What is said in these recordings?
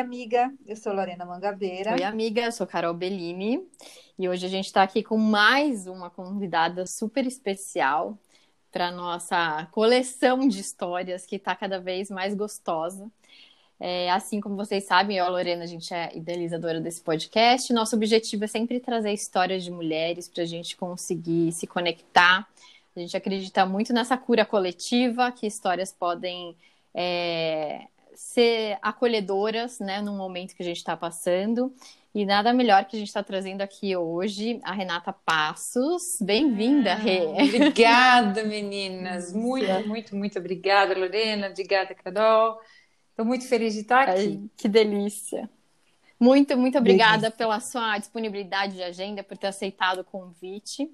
amiga. Eu sou Lorena Mangabeira. Oi, amiga. Eu sou Carol Bellini. E hoje a gente está aqui com mais uma convidada super especial para nossa coleção de histórias que está cada vez mais gostosa. É, assim como vocês sabem, eu a Lorena, a gente é idealizadora desse podcast. Nosso objetivo é sempre trazer histórias de mulheres para a gente conseguir se conectar. A gente acredita muito nessa cura coletiva, que histórias podem é, ser acolhedoras, né, no momento que a gente está passando. E nada melhor que a gente está trazendo aqui hoje a Renata Passos. Bem-vinda, ah, Rê. Obrigada, meninas. Muito, muito, muito obrigada, Lorena. Obrigada, Carol. Estou muito feliz de estar aqui. Ai, que delícia. Muito, muito obrigada delícia. pela sua disponibilidade de agenda, por ter aceitado o convite.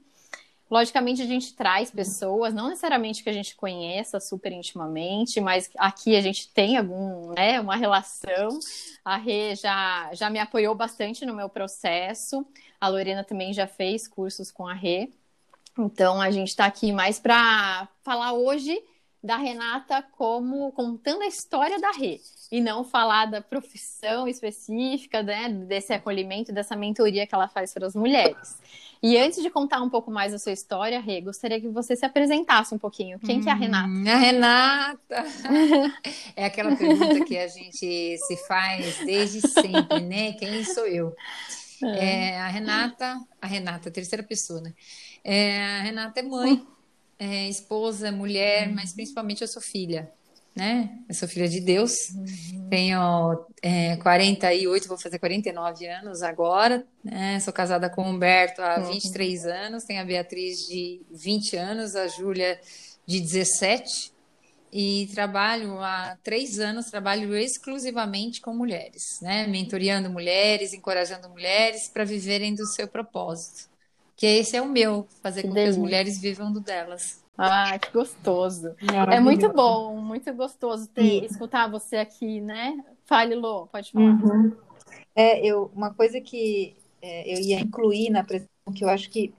Logicamente, a gente traz pessoas, não necessariamente que a gente conheça super intimamente, mas aqui a gente tem algum, né, uma relação. A Rê já, já me apoiou bastante no meu processo. A Lorena também já fez cursos com a Rê. Então, a gente está aqui mais para falar hoje da Renata como contando a história da Rê e não falar da profissão específica, né, desse acolhimento, dessa mentoria que ela faz para as mulheres. E antes de contar um pouco mais a sua história, Rê, gostaria que você se apresentasse um pouquinho. Quem hum, que é a Renata? Hum, a Renata é aquela pergunta que a gente se faz desde sempre, né? Quem sou eu? É. é, a Renata, a Renata, terceira pessoa, né? É, a Renata é mãe é, esposa, mulher, mas principalmente eu sou filha, né? Eu sou filha de Deus, uhum. tenho é, 48, vou fazer 49 anos agora, né? Sou casada com o Humberto há uhum. 23 anos, tenho a Beatriz de 20 anos, a Júlia de 17 e trabalho há três anos, trabalho exclusivamente com mulheres, né? Mentoreando mulheres, encorajando mulheres para viverem do seu propósito que esse é o meu, fazer que com delícia. que as mulheres vivam do delas. Ah, que gostoso. É muito bom, muito gostoso ter, e... escutar você aqui, né? Fale, Lô, pode falar. Uhum. É, eu, uma coisa que é, eu ia incluir na apresentação, que eu acho que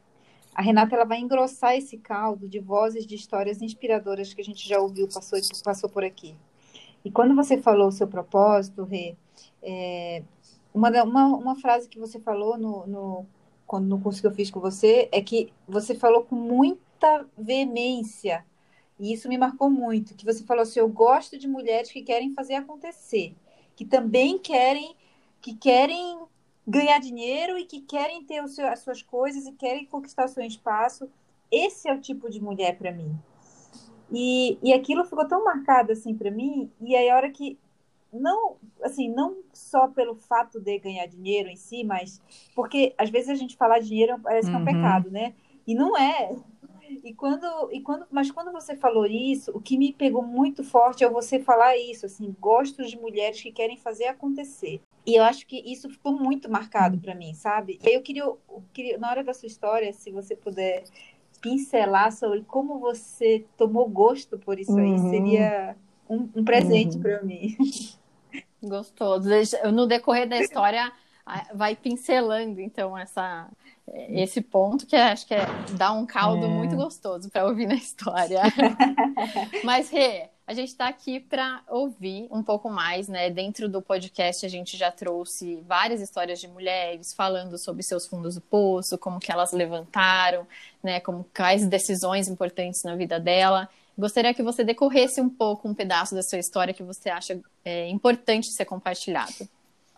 a Renata ela vai engrossar esse caldo de vozes de histórias inspiradoras que a gente já ouviu, passou, passou por aqui. E quando você falou o seu propósito, Rê, é, uma, uma, uma frase que você falou no, no quando no curso que eu fiz com você, é que você falou com muita veemência, e isso me marcou muito, que você falou assim, eu gosto de mulheres que querem fazer acontecer, que também querem, que querem ganhar dinheiro e que querem ter o seu, as suas coisas e querem conquistar o seu espaço. Esse é o tipo de mulher para mim. E, e aquilo ficou tão marcado assim para mim, e aí a hora que não, assim, não só pelo fato de ganhar dinheiro em si, mas porque às vezes a gente falar dinheiro parece que é um uhum. pecado, né? E não é. E quando, e quando, mas quando você falou isso, o que me pegou muito forte é você falar isso, assim, gosto de mulheres que querem fazer acontecer. E eu acho que isso ficou muito marcado para mim, sabe? Eu queria, eu queria, na hora da sua história, se você puder pincelar sobre como você tomou gosto por isso aí, uhum. seria um, um presente uhum. para mim. Gostoso. No decorrer da história, vai pincelando, então, essa, esse ponto que acho que é, dá um caldo é. muito gostoso para ouvir na história. Mas, Rê, a gente está aqui para ouvir um pouco mais, né? Dentro do podcast, a gente já trouxe várias histórias de mulheres falando sobre seus fundos do poço, como que elas levantaram, né? Como quais decisões importantes na vida dela. Gostaria que você decorresse um pouco um pedaço da sua história que você acha é, importante ser compartilhado.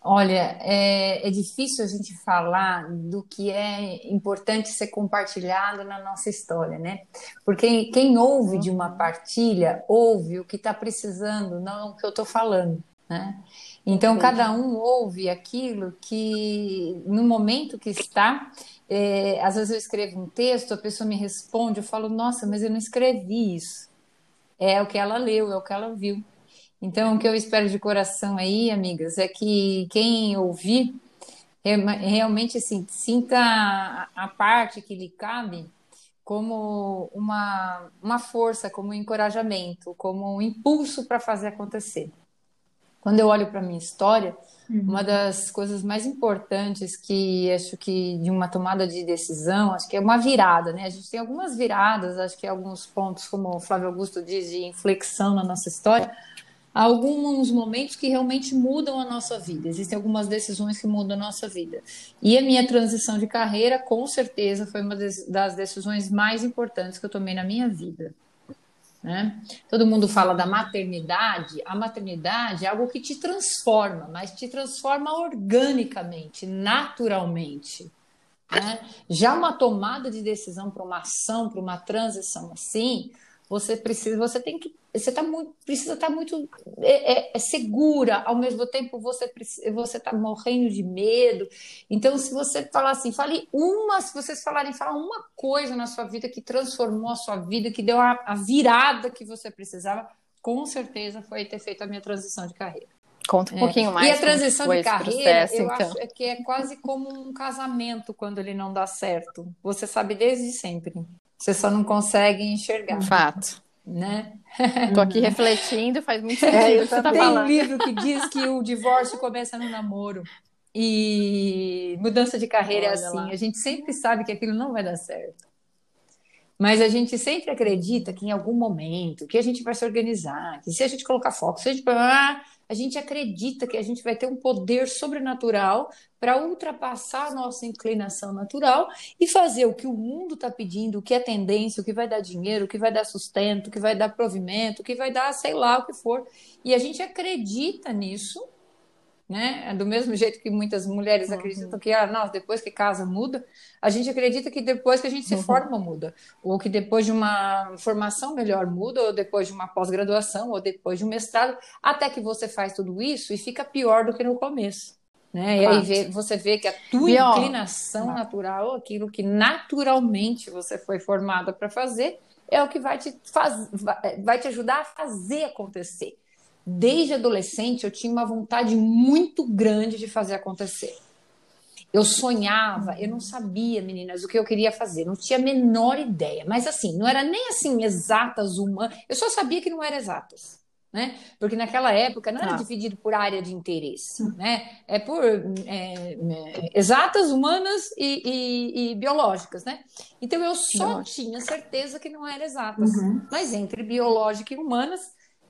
Olha, é, é, difícil a gente falar do que é importante ser compartilhado na nossa história, né? Porque quem ouve de uma partilha, ouve o que está precisando, não o que eu estou falando, né? Então, cada um ouve aquilo que, no momento que está, é, às vezes eu escrevo um texto, a pessoa me responde, eu falo, nossa, mas eu não escrevi isso é o que ela leu, é o que ela viu. Então, o que eu espero de coração aí, amigas, é que quem ouvir realmente assim, sinta a parte que lhe cabe como uma, uma força, como um encorajamento, como um impulso para fazer acontecer. Quando eu olho para a minha história, Uhum. Uma das coisas mais importantes que acho que de uma tomada de decisão, acho que é uma virada, né? A gente tem algumas viradas, acho que alguns pontos, como o Flávio Augusto diz, de inflexão na nossa história, alguns momentos que realmente mudam a nossa vida. Existem algumas decisões que mudam a nossa vida. E a minha transição de carreira, com certeza, foi uma das decisões mais importantes que eu tomei na minha vida. Né? Todo mundo fala da maternidade. A maternidade é algo que te transforma, mas te transforma organicamente, naturalmente. Né? Já uma tomada de decisão para uma ação, para uma transição assim, você precisa, você tem que, você tá muito, precisa estar tá muito é, é, é, segura, ao mesmo tempo você você está morrendo de medo. Então, se você falar assim, fale uma, se vocês falarem, fala uma coisa na sua vida que transformou a sua vida, que deu a, a virada que você precisava, com certeza foi ter feito a minha transição de carreira. Conta um é. pouquinho mais. E a transição de carreira, processo, eu então. acho que é quase como um casamento quando ele não dá certo. Você sabe desde sempre. Você só não consegue enxergar. Fato. Né? Tô aqui refletindo, faz muito é, sentido é, você tá Tem falando. um livro que diz que o divórcio começa no namoro. E mudança de carreira é Olha é assim. Lá. A gente sempre sabe que aquilo não vai dar certo. Mas a gente sempre acredita que em algum momento, que a gente vai se organizar, que se a gente colocar foco, se a gente a gente acredita que a gente vai ter um poder sobrenatural para ultrapassar a nossa inclinação natural e fazer o que o mundo está pedindo, o que é tendência, o que vai dar dinheiro, o que vai dar sustento, o que vai dar provimento, o que vai dar sei lá o que for. E a gente acredita nisso né? É do mesmo jeito que muitas mulheres uhum. acreditam que, ah, não, depois que casa muda, a gente acredita que depois que a gente se uhum. forma muda, ou que depois de uma formação melhor muda, ou depois de uma pós-graduação, ou depois de um mestrado, até que você faz tudo isso e fica pior do que no começo. Né? E aí vê, você vê que a tua pior. inclinação natural, aquilo que naturalmente você foi formada para fazer, é o que vai te, faz, vai te ajudar a fazer acontecer desde adolescente eu tinha uma vontade muito grande de fazer acontecer. Eu sonhava, eu não sabia, meninas, o que eu queria fazer, não tinha a menor ideia. Mas assim, não era nem assim exatas humanas, eu só sabia que não era exatas. Né? Porque naquela época não era ah. dividido por área de interesse, né? É por é, é, exatas, humanas e, e, e, biológicas, né? Então eu só tinha certeza que não era exatas, uhum. mas entre biológica e humanas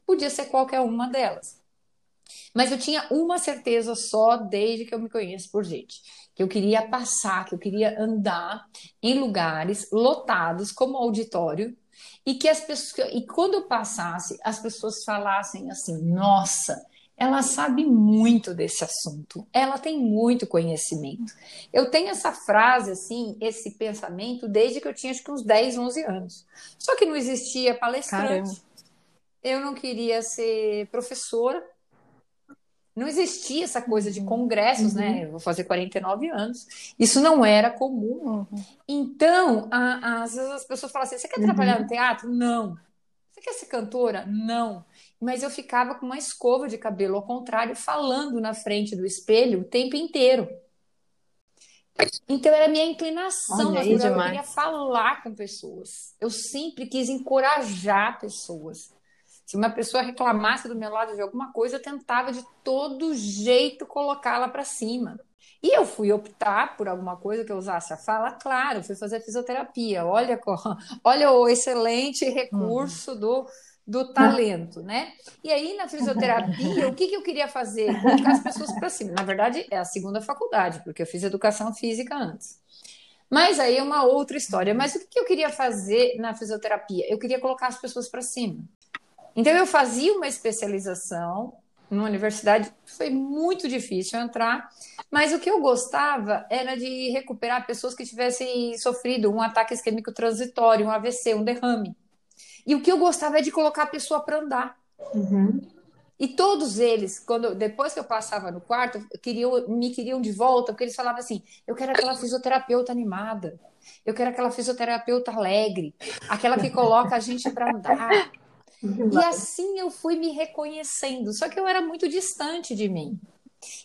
Podia ser qualquer uma delas. Mas eu tinha uma certeza só desde que eu me conheço por gente, que eu queria passar, que eu queria andar em lugares lotados como auditório e que as pessoas e quando eu passasse, as pessoas falassem assim: "Nossa, ela sabe muito desse assunto, ela tem muito conhecimento. Eu tenho essa frase, assim, esse pensamento, desde que eu tinha acho que uns 10, 11 anos. Só que não existia palestrante, Caramba eu não queria ser professora. Não existia essa coisa de congressos, né? uhum. né? Eu vou fazer 49 anos. Isso não era comum. Uhum. Então, a, a, às vezes as pessoas falam assim: você quer trabalhar uhum. no teatro? Não. Você quer ser cantora? Não. Mas eu ficava com uma escova de cabelo ao contrário, falando na frente do espelho o tempo inteiro. Então era a minha inclinação Olha, natural. Eu queria falar com pessoas. Eu sempre quis encorajar pessoas. Se uma pessoa reclamasse do meu lado de alguma coisa, eu tentava de todo jeito colocá-la para cima. E eu fui optar por alguma coisa que eu usasse a fala, claro, fui fazer fisioterapia. Olha, olha o excelente recurso do, do talento, né? E aí, na fisioterapia, o que, que eu queria fazer? Colocar as pessoas para cima. Na verdade, é a segunda faculdade, porque eu fiz educação física antes. Mas aí é uma outra história. Mas o que eu queria fazer na fisioterapia? Eu queria colocar as pessoas para cima. Então eu fazia uma especialização numa universidade, foi muito difícil entrar, mas o que eu gostava era de recuperar pessoas que tivessem sofrido um ataque isquêmico transitório, um AVC, um derrame. E o que eu gostava é de colocar a pessoa para andar. Uhum. E todos eles, quando depois que eu passava no quarto, queriam, me queriam de volta, porque eles falavam assim: eu quero aquela fisioterapeuta animada, eu quero aquela fisioterapeuta alegre, aquela que coloca a gente para andar, e assim eu fui me reconhecendo, só que eu era muito distante de mim.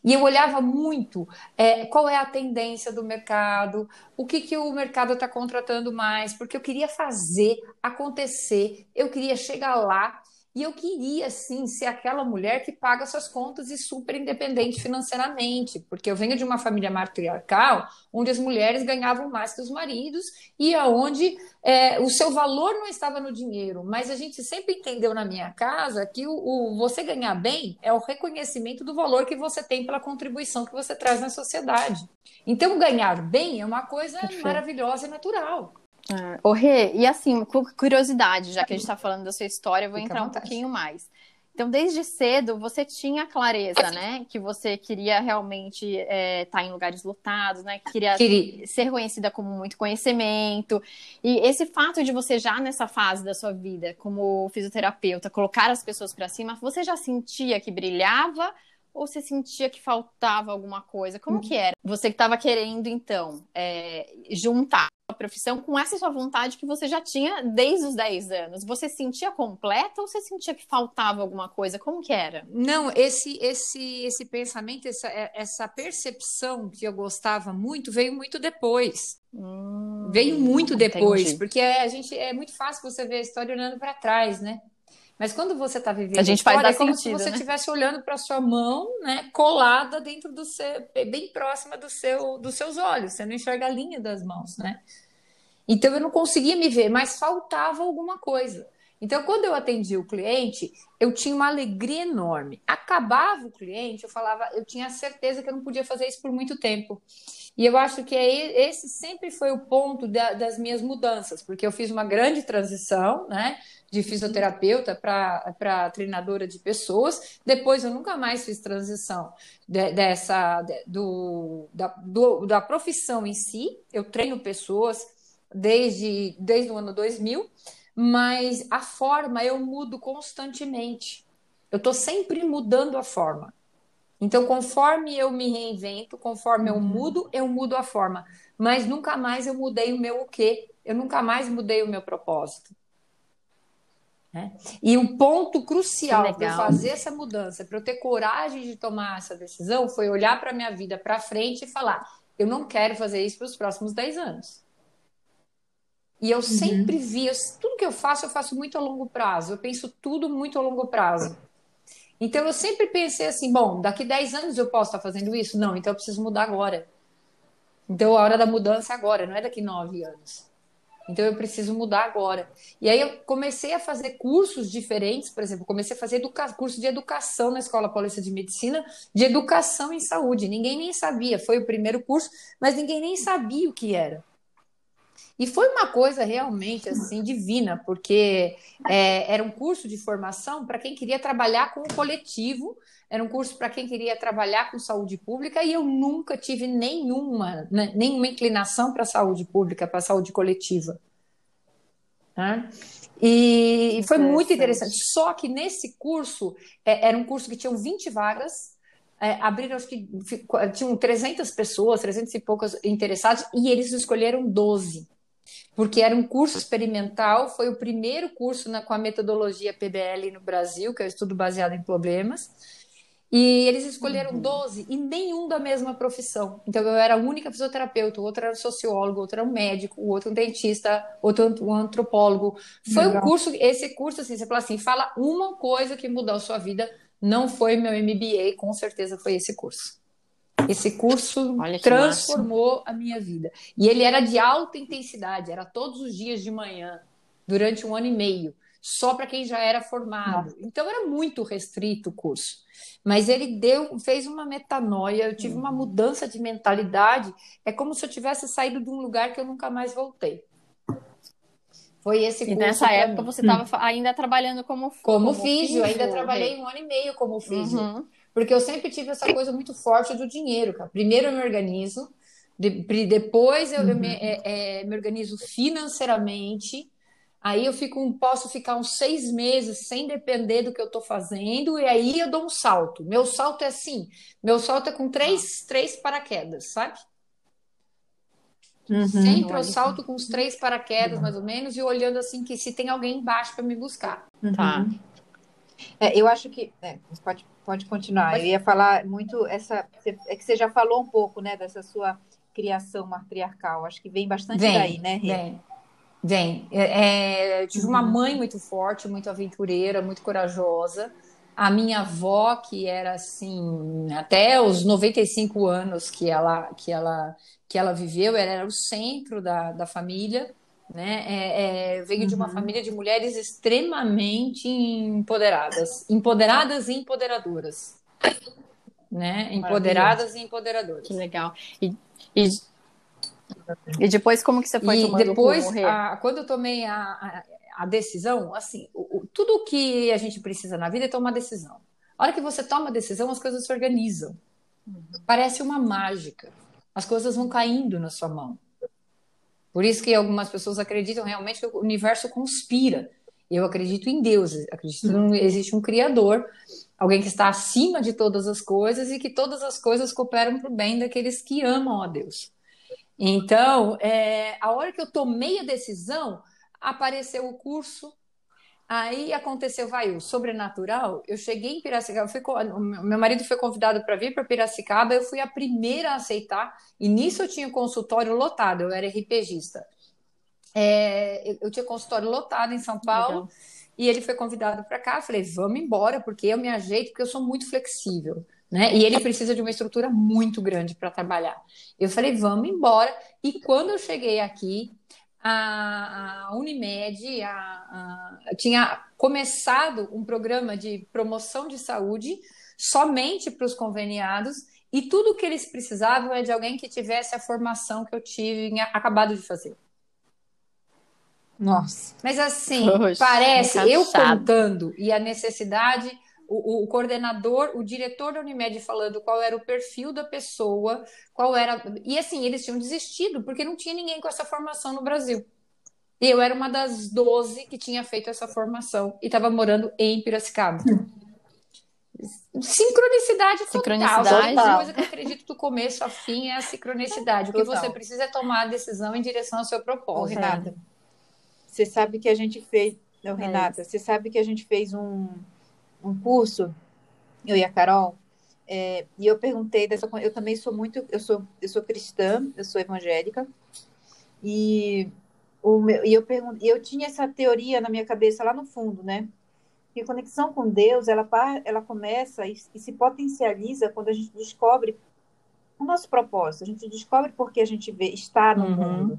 E eu olhava muito é, qual é a tendência do mercado, o que, que o mercado está contratando mais, porque eu queria fazer acontecer, eu queria chegar lá E eu queria, sim, ser aquela mulher que paga suas contas e super independente financeiramente, porque eu venho de uma família matriarcal, onde as mulheres ganhavam mais que os maridos e aonde é, o seu valor não estava no dinheiro. Mas a gente sempre entendeu na minha casa que o, o você ganhar bem é o reconhecimento do valor que você tem pela contribuição que você traz na sociedade. Então, ganhar bem é uma coisa Perfeito. maravilhosa e natural. Ah, ô, Rê, e assim, curiosidade, já que a gente está falando da sua história, eu vou Fica entrar um pouquinho mais. Então, desde cedo, você tinha clareza, né? Que você queria realmente estar é, tá em lugares lotados, né? Queria, queria ser reconhecida como muito conhecimento. E esse fato de você já nessa fase da sua vida, como fisioterapeuta, colocar as pessoas para cima, você já sentia que brilhava ou você sentia que faltava alguma coisa? Como hum. que era? Você que estava querendo, então, é, juntar profissão com essa sua vontade que você já tinha desde os 10 anos. Você sentia completa ou você sentia que faltava alguma coisa? Como que era? Não, esse esse esse pensamento, essa, é, essa percepção que eu gostava muito veio muito depois. Hum, veio muito depois, entendi. porque a gente é muito fácil você ver a história olhando para trás, né? Mas quando você está vivendo a gente faz é como sentido, se você estivesse né? olhando para sua mão, né, colada dentro do seu, bem próxima do seu, dos seus olhos. Você não enxerga a linha das mãos, né? Então eu não conseguia me ver, mas faltava alguma coisa. Então, quando eu atendia o cliente, eu tinha uma alegria enorme. Acabava o cliente, eu falava, eu tinha certeza que eu não podia fazer isso por muito tempo. E eu acho que é, esse sempre foi o ponto da, das minhas mudanças, porque eu fiz uma grande transição, né? De fisioterapeuta para treinadora de pessoas. Depois eu nunca mais fiz transição de, dessa de, do, da, do, da profissão em si. Eu treino pessoas desde, desde o ano 2000, mas a forma eu mudo constantemente. Eu estou sempre mudando a forma. Então, conforme eu me reinvento, conforme eu uhum. mudo, eu mudo a forma. Mas nunca mais eu mudei o meu o quê? Eu nunca mais mudei o meu propósito. Né? E o ponto crucial para eu fazer essa mudança, para eu ter coragem de tomar essa decisão, foi olhar para a minha vida para frente e falar: eu não quero fazer isso para os próximos 10 anos. E eu uhum. sempre vi, eu, tudo que eu faço, eu faço muito a longo prazo. Eu penso tudo muito a longo prazo. Então eu sempre pensei assim, bom, daqui 10 anos eu posso estar fazendo isso? Não, então eu preciso mudar agora. Então a hora da mudança é agora, não é daqui 9 anos. Então eu preciso mudar agora. E aí eu comecei a fazer cursos diferentes, por exemplo, comecei a fazer curso de educação na Escola Paulista de Medicina, de educação em saúde. Ninguém nem sabia, foi o primeiro curso, mas ninguém nem sabia o que era. E foi uma coisa realmente assim divina, porque é, era um curso de formação para quem queria trabalhar com o coletivo, era um curso para quem queria trabalhar com saúde pública, e eu nunca tive nenhuma, né, nenhuma inclinação para a saúde pública, para a saúde coletiva. Né? E foi muito interessante. Só que nesse curso, é, era um curso que tinha 20 vagas, é, abriram, acho que tinham 300 pessoas, 300 e poucas interessadas, e eles escolheram 12 porque era um curso experimental, foi o primeiro curso na, com a metodologia PBL no Brasil, que é o estudo baseado em problemas. E eles escolheram uhum. 12 e nenhum da mesma profissão. Então eu era a única fisioterapeuta, o outro era um sociólogo, o outro era um médico, o outro um dentista, outro um antropólogo. Foi Legal. um curso, esse curso assim, você fala assim, fala uma coisa que mudou a sua vida, não foi meu MBA, com certeza foi esse curso. Esse curso transformou massa. a minha vida. E ele era de alta intensidade, era todos os dias de manhã, durante um ano e meio, só para quem já era formado. Nossa. Então era muito restrito o curso. Mas ele deu, fez uma metanoia, eu tive uma uhum. mudança de mentalidade. É como se eu tivesse saído de um lugar que eu nunca mais voltei. Foi esse curso. E nessa época mim. você estava ainda trabalhando como Como, como físio, ainda trabalhei um ano e meio como físio. Uhum. Porque eu sempre tive essa coisa muito forte do dinheiro, cara. Primeiro eu me organizo, de, depois eu, uhum. eu me, é, é, me, organizo financeiramente. Aí eu fico, posso ficar uns seis meses sem depender do que eu estou fazendo, e aí eu dou um salto. Meu salto é assim: meu salto é com três, três paraquedas, sabe? Uhum, Sempre eu salto com os três paraquedas, mais ou menos, e olhando assim que se tem alguém embaixo para me buscar. Tá. É, eu acho que. É, pode, pode continuar. Pode... Eu ia falar muito essa. É que você já falou um pouco, né, dessa sua criação matriarcal. Acho que vem bastante vem, daí, né, Rê? Vem. Vem. É, é, tive uma uhum. mãe muito forte, muito aventureira, muito corajosa. A minha avó, que era assim, até os 95 anos que ela, que ela, que ela viveu, ela era o centro da, da família. Né? É, é, veio uhum. de uma uhum. família de mulheres extremamente empoderadas, empoderadas e empoderadoras, né? Empoderadas e empoderadoras. Que legal. E, e, e, depois como que você foi e depois, a, quando eu tomei a, a, a decisão, assim, o, o, tudo que a gente precisa na vida é tomar decisão. A hora que você toma a decisão, as coisas se organizam. Uhum. Parece uma mágica. As coisas vão caindo na sua mão. Por isso que algumas pessoas acreditam realmente que o universo conspira. Eu acredito em Deus, acredito que existe um Criador, alguém que está acima de todas as coisas e que todas as coisas cooperam para o bem daqueles que amam a Deus. Então, é, a hora que eu tomei a decisão, apareceu o curso Aí aconteceu, vai, o sobrenatural. Eu cheguei em Piracicaba, fui, meu marido foi convidado para vir para Piracicaba, eu fui a primeira a aceitar, e nisso eu tinha consultório lotado, eu era RPGista. É, eu tinha consultório lotado em São Paulo, Legal. e ele foi convidado para cá. Eu falei, vamos embora, porque eu me ajeito, porque eu sou muito flexível. Né? E ele precisa de uma estrutura muito grande para trabalhar. Eu falei, vamos embora. E quando eu cheguei aqui, a, a Unimed a, a, tinha começado um programa de promoção de saúde somente para os conveniados e tudo que eles precisavam é de alguém que tivesse a formação que eu tive acabado de fazer. Nossa. Mas assim, Poxa, parece eu contando e a necessidade o, o, coordenador, o diretor da Unimed falando qual era o perfil da pessoa, qual era. E assim, eles tinham desistido, porque não tinha ninguém com essa formação no Brasil. E eu era uma das 12 que tinha feito essa formação e estava morando em Piracicaba. Sincronicidade total. Sincronicidade. A coisa que eu acredito do começo ao fim é a sincronicidade. O que você precisa é tomar a decisão em direção ao seu propósito. Ô, Renata, você sabe que a gente fez. Não, é Renata, é você sabe que a gente fez um, um curso, eu e a Carol, é, e eu perguntei dessa. Eu também sou muito. Eu sou, eu sou cristã, eu sou evangélica, e, o meu, e eu, perguntei, eu tinha essa teoria na minha cabeça lá no fundo, né? Que a conexão com Deus, ela, ela começa e, e se potencializa quando a gente descobre o nosso propósito, a gente descobre porque a gente vê, está no uhum. mundo.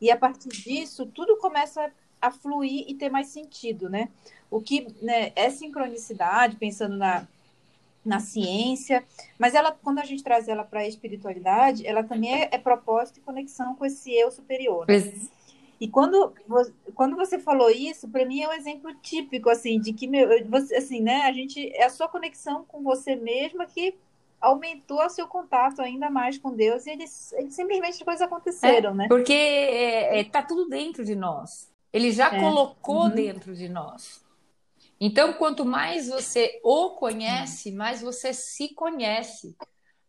E a partir disso, tudo começa a fluir e ter mais sentido, né? O que né, é sincronicidade, pensando na, na ciência, mas ela, quando a gente traz ela para a espiritualidade, ela também é, é, propósito e conexão com esse eu superior. Né? E quando, quando você falou isso, para mim é um exemplo típico, assim, de que, meu, você, assim, né, a gente, é a sua conexão com você mesma que aumentou o seu contato ainda mais com Deus e eles, eles simplesmente as coisas aconteceram, é, né? Porque é, é, tá tudo dentro de nós. Ele já é. colocou uhum. dentro de nós. Então, quanto mais você o conhece, mais você se conhece.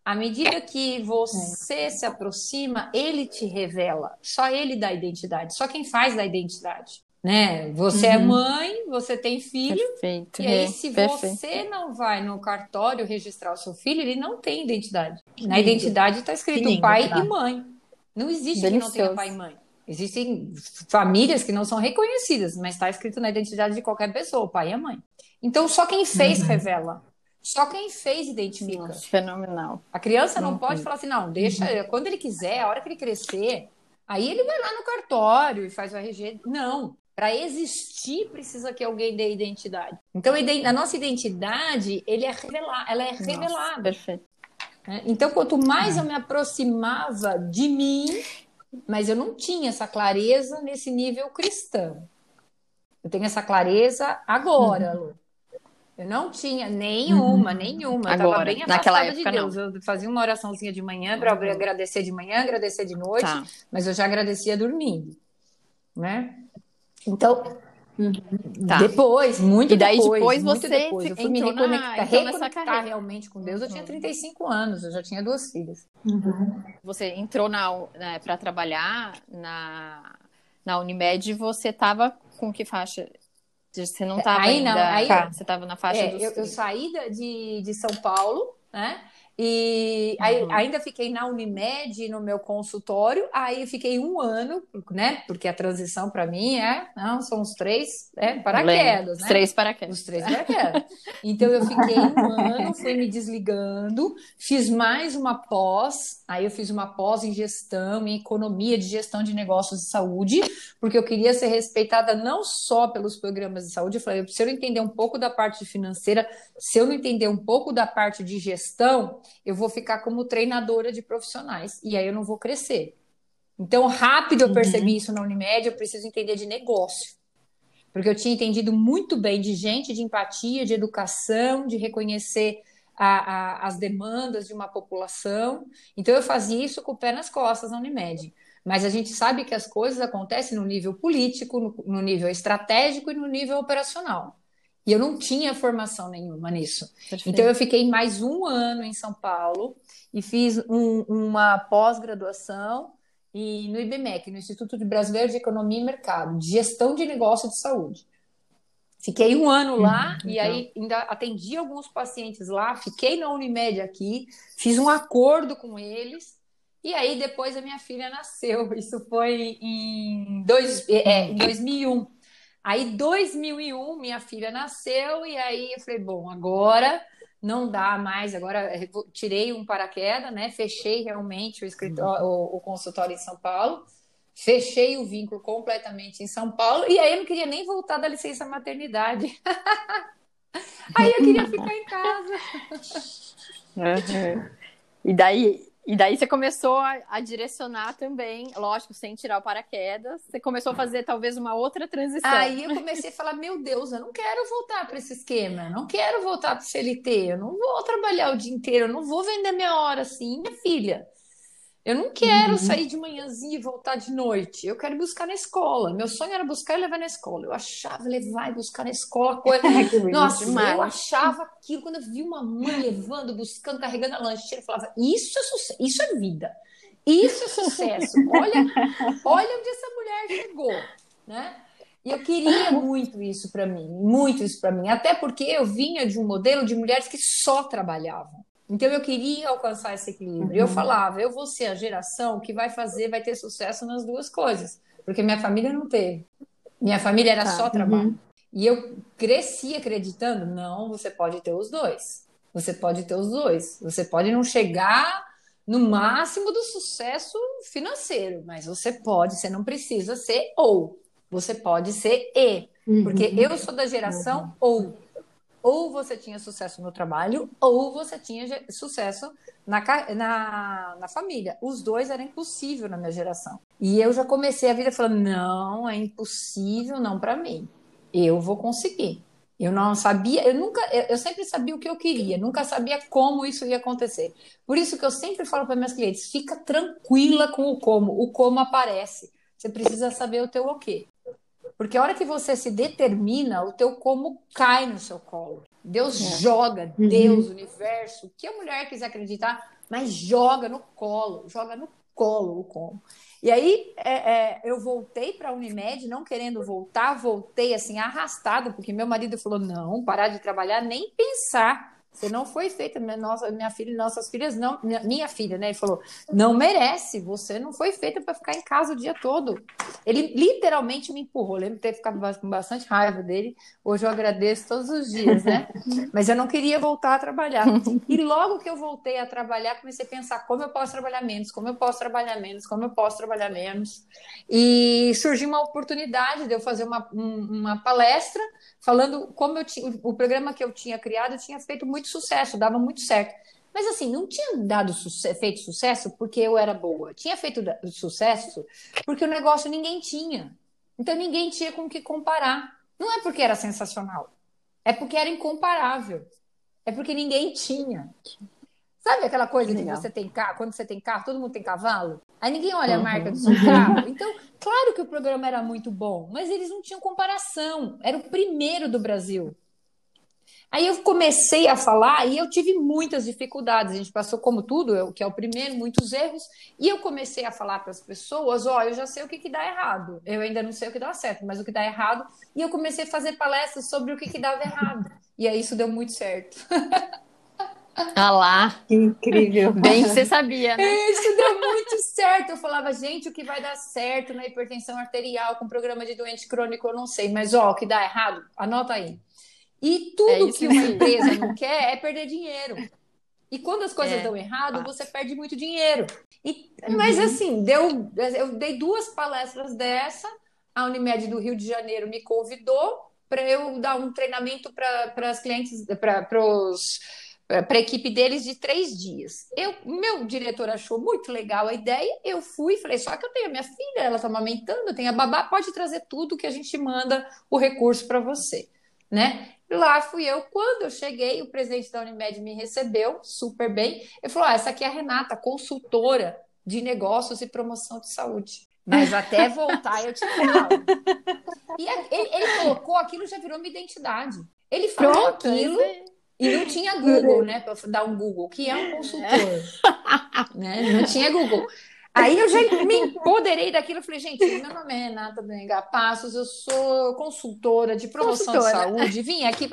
À medida que você é. se aproxima, ele te revela. Só ele dá identidade. Só quem faz dá identidade. Né? Você é uhum. é mãe, você tem filho. Perfeito. E aí, é, se perfeito. você não vai no cartório registrar o seu filho, ele não tem identidade. Na identidade está escrito pai e mãe. Não existe Delicioso. que não tenha pai e mãe. Existem famílias que não são reconhecidas, mas está escrito na identidade de qualquer pessoa, o pai e a mãe. Então, só quem fez uhum. revela. Só quem fez identifica. Nossa, fenomenal. A criança não, não pode falar assim, não, deixa, uhum. quando ele quiser, a hora que ele crescer, aí ele vai lá no cartório e faz o RG. Não. Para existir, precisa que alguém dê identidade. Então, a nossa identidade, ele é revelar, ela é revelada. Nossa, perfeito. É, então, quanto mais eu me aproximava de mim, mas eu não tinha essa clareza nesse nível cristão. Eu tenho essa clareza agora, uhum. Lu. Eu não tinha nenhuma, uhum. nenhuma. Eu Agora, bem naquela época, de Deus. Não. Eu fazia uma oraçãozinha de manhã para uhum. agradecer de manhã, agradecer de noite, tá. mas eu já agradecia dormindo, né? Então, uhum. tá. depois, muito e daí depois, depois você depois, eu fui me reconectar, na, reconectar realmente com Deus. Eu tinha 35 uhum. anos, eu já tinha duas filhas. Uhum. Você entrou na né, para trabalhar na na Unimed, você estava com que faixa? Você não estava aí ainda... Não, aí tá, você estava na faixa é, dos... eu, eu saí de, de São Paulo, né? E aí, uhum. ainda fiquei na Unimed, no meu consultório, aí fiquei um ano, né? Porque a transição para mim é, não, são os três é, paraquedas, né? Os três paraquedas. Os três paraquedas. Então eu fiquei um ano, fui me desligando, fiz mais uma pós, aí eu fiz uma pós em gestão, em economia de gestão de negócios de saúde, porque eu queria ser respeitada não só pelos programas de saúde, eu falei, se eu entender um pouco da parte financeira, se eu não entender um pouco da parte de gestão, eu vou ficar como treinadora de profissionais e aí eu não vou crescer. Então, rápido eu percebi uhum. isso na Unimed, eu preciso entender de negócio. Porque eu tinha entendido muito bem de gente, de empatia, de educação, de reconhecer a, a, as demandas de uma população. Então, eu fazia isso com o pé nas costas na Unimed. Mas a gente sabe que as coisas acontecem no nível político, no, no nível estratégico e no nível operacional. E eu não tinha formação nenhuma nisso. Perfeito. Então eu fiquei mais um ano em São Paulo e fiz um, uma pós-graduação e no IBMEC, no Instituto Brasileiro de Economia e Mercado, de Gestão de Negócio de Saúde. Fiquei um ano lá uhum, e aí ainda atendi alguns pacientes lá, fiquei na Unimed aqui, fiz um acordo com eles e aí depois a minha filha nasceu. Isso foi em, dois, é, em 2001. Aí, 2001, minha filha nasceu, e aí eu falei, bom, agora não dá mais, agora tirei um paraquedas, né? Fechei realmente o, escritório, o, o consultório em São Paulo, fechei o vínculo completamente em São Paulo, e aí eu não queria nem voltar da licença maternidade. aí eu queria ficar em casa. Uhum. E daí, e daí você começou a, a, direcionar também, lógico, sem tirar o paraquedas, você começou a fazer talvez uma outra transição. Aí eu comecei a falar, meu Deus, eu não quero voltar para esse esquema, não quero voltar para o CLT, eu não vou trabalhar o dia inteiro, eu não vou vender minha hora assim, minha filha. Eu não quero uhum. sair de manhãzinha e voltar de noite. Eu quero buscar na escola. Meu sonho era buscar e levar na escola. Eu achava levar e buscar na escola. Coisa... Nossa, demais. eu achava aquilo. Quando eu vi uma mãe levando, buscando, carregando a lancheira, eu falava: Isso é sucesso, isso é vida. Isso é sucesso. Olha, olha onde essa mulher chegou, né? E eu queria muito isso para mim, muito isso para mim, até porque eu vinha de um modelo de mulheres que só trabalhavam. Então eu queria alcançar esse equilíbrio. Uhum. Eu falava, eu vou ser a geração que vai fazer, vai ter sucesso nas duas coisas, porque minha família não teve. Minha família era tá. só trabalho. Uhum. E eu cresci acreditando, não, você pode ter os dois. Você pode ter os dois. Você pode não chegar no máximo do sucesso financeiro, mas você pode, você não precisa ser ou. Você pode ser e. Porque uhum. eu sou da geração uhum. ou ou você tinha sucesso no trabalho, ou você tinha sucesso na, na, na família. Os dois era impossível na minha geração. E eu já comecei a vida falando: não, é impossível, não para mim. Eu vou conseguir. Eu não sabia, eu nunca, eu sempre sabia o que eu queria, nunca sabia como isso ia acontecer. Por isso que eu sempre falo para meus clientes: fica tranquila com o como, o como aparece. Você precisa saber o teu o quê. Porque a hora que você se determina, o teu como cai no seu colo. Deus é. joga, uhum. Deus, universo, o que a mulher quiser acreditar, mas joga no colo, joga no colo o como. E aí é, é, eu voltei para a Unimed, não querendo voltar, voltei assim arrastado, porque meu marido falou: não, parar de trabalhar, nem pensar. Você não foi feita, minha, nossa, minha filha, nossas filhas não, minha, minha, filha, né? Ele falou, não merece, você não foi feita para ficar em casa o dia todo. Ele literalmente me empurrou. lembro de ter ficado com bastante raiva dele. Hoje eu agradeço todos os dias, né? Mas eu não queria voltar a trabalhar. E logo que eu voltei a trabalhar, comecei a pensar como eu posso trabalhar menos, como eu posso trabalhar menos, como eu posso trabalhar menos. E surgiu uma oportunidade de eu fazer uma, uma palestra falando como eu tinha, o programa que eu tinha criado tinha feito muito sucesso, dava muito certo. Mas assim, não tinha dado feito sucesso porque eu era boa. Tinha feito sucesso porque o negócio ninguém tinha. Então ninguém tinha com o que comparar. Não é porque era sensacional. É porque era incomparável. É porque ninguém tinha. Sabe aquela coisa de você tem carro, quando você tem carro, todo mundo tem cavalo? Aí ninguém olha a uhum. marca do seu carro. Então, claro que o programa era muito bom, mas eles não tinham comparação. Era o primeiro do Brasil. Aí eu comecei a falar e eu tive muitas dificuldades. A gente passou, como tudo, que é o primeiro, muitos erros. E eu comecei a falar para as pessoas: ó, oh, eu já sei o que, que dá errado. Eu ainda não sei o que dá certo, mas o que dá errado. E eu comecei a fazer palestras sobre o que, que dava errado. E aí isso deu muito certo. Ah lá. Que incrível. Bem que você sabia, né? Isso deu muito certo. Eu falava, gente, o que vai dar certo na hipertensão arterial com programa de doente crônico, eu não sei. Mas, ó, o que dá errado, anota aí. E tudo É que uma empresa não quer é perder dinheiro. E quando as coisas É, dão errado, fato. você perde muito dinheiro. E, Mas Uhum. assim, deu, eu dei duas palestras dessa, a Unimed do Rio de Janeiro me convidou para eu dar um treinamento para as clientes, para para a equipe deles de três dias. Eu, meu diretor achou muito legal a ideia, eu fui, falei, só que eu tenho a minha filha, ela está amamentando, eu tenho a babá, pode trazer tudo que a gente manda o recurso para você, né? Lá fui eu, quando eu cheguei, o presidente da Unimed me recebeu super bem, ele falou, ah, essa aqui é a Renata, consultora de negócios e promoção de saúde. Mas até voltar eu te falo. E ele, ele colocou aquilo, já virou uma identidade. Ele falou Pronto, aquilo, aí. e não tinha Google, né? Para dar um Google, que é um consultor. né? Não tinha Google. Aí eu já me empoderei daquilo. Eu falei, gente, meu nome é Renata Benga Passos, eu sou consultora de promoção de Consultora. saúde, vim aqui.